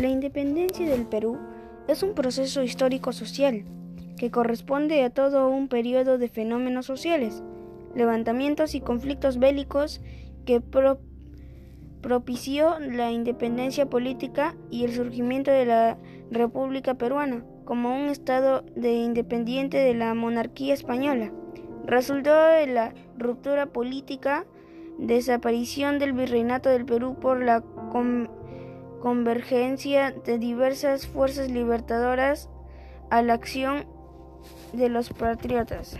La independencia del Perú es un proceso histórico-social que corresponde a todo un periodo de fenómenos sociales, levantamientos y conflictos bélicos que propició la independencia política y el surgimiento de la República Peruana como un estado de independiente de la monarquía española. Resultó de la ruptura política, desaparición del virreinato del Perú por la convergencia de diversas fuerzas libertadoras a la acción de los patriotas.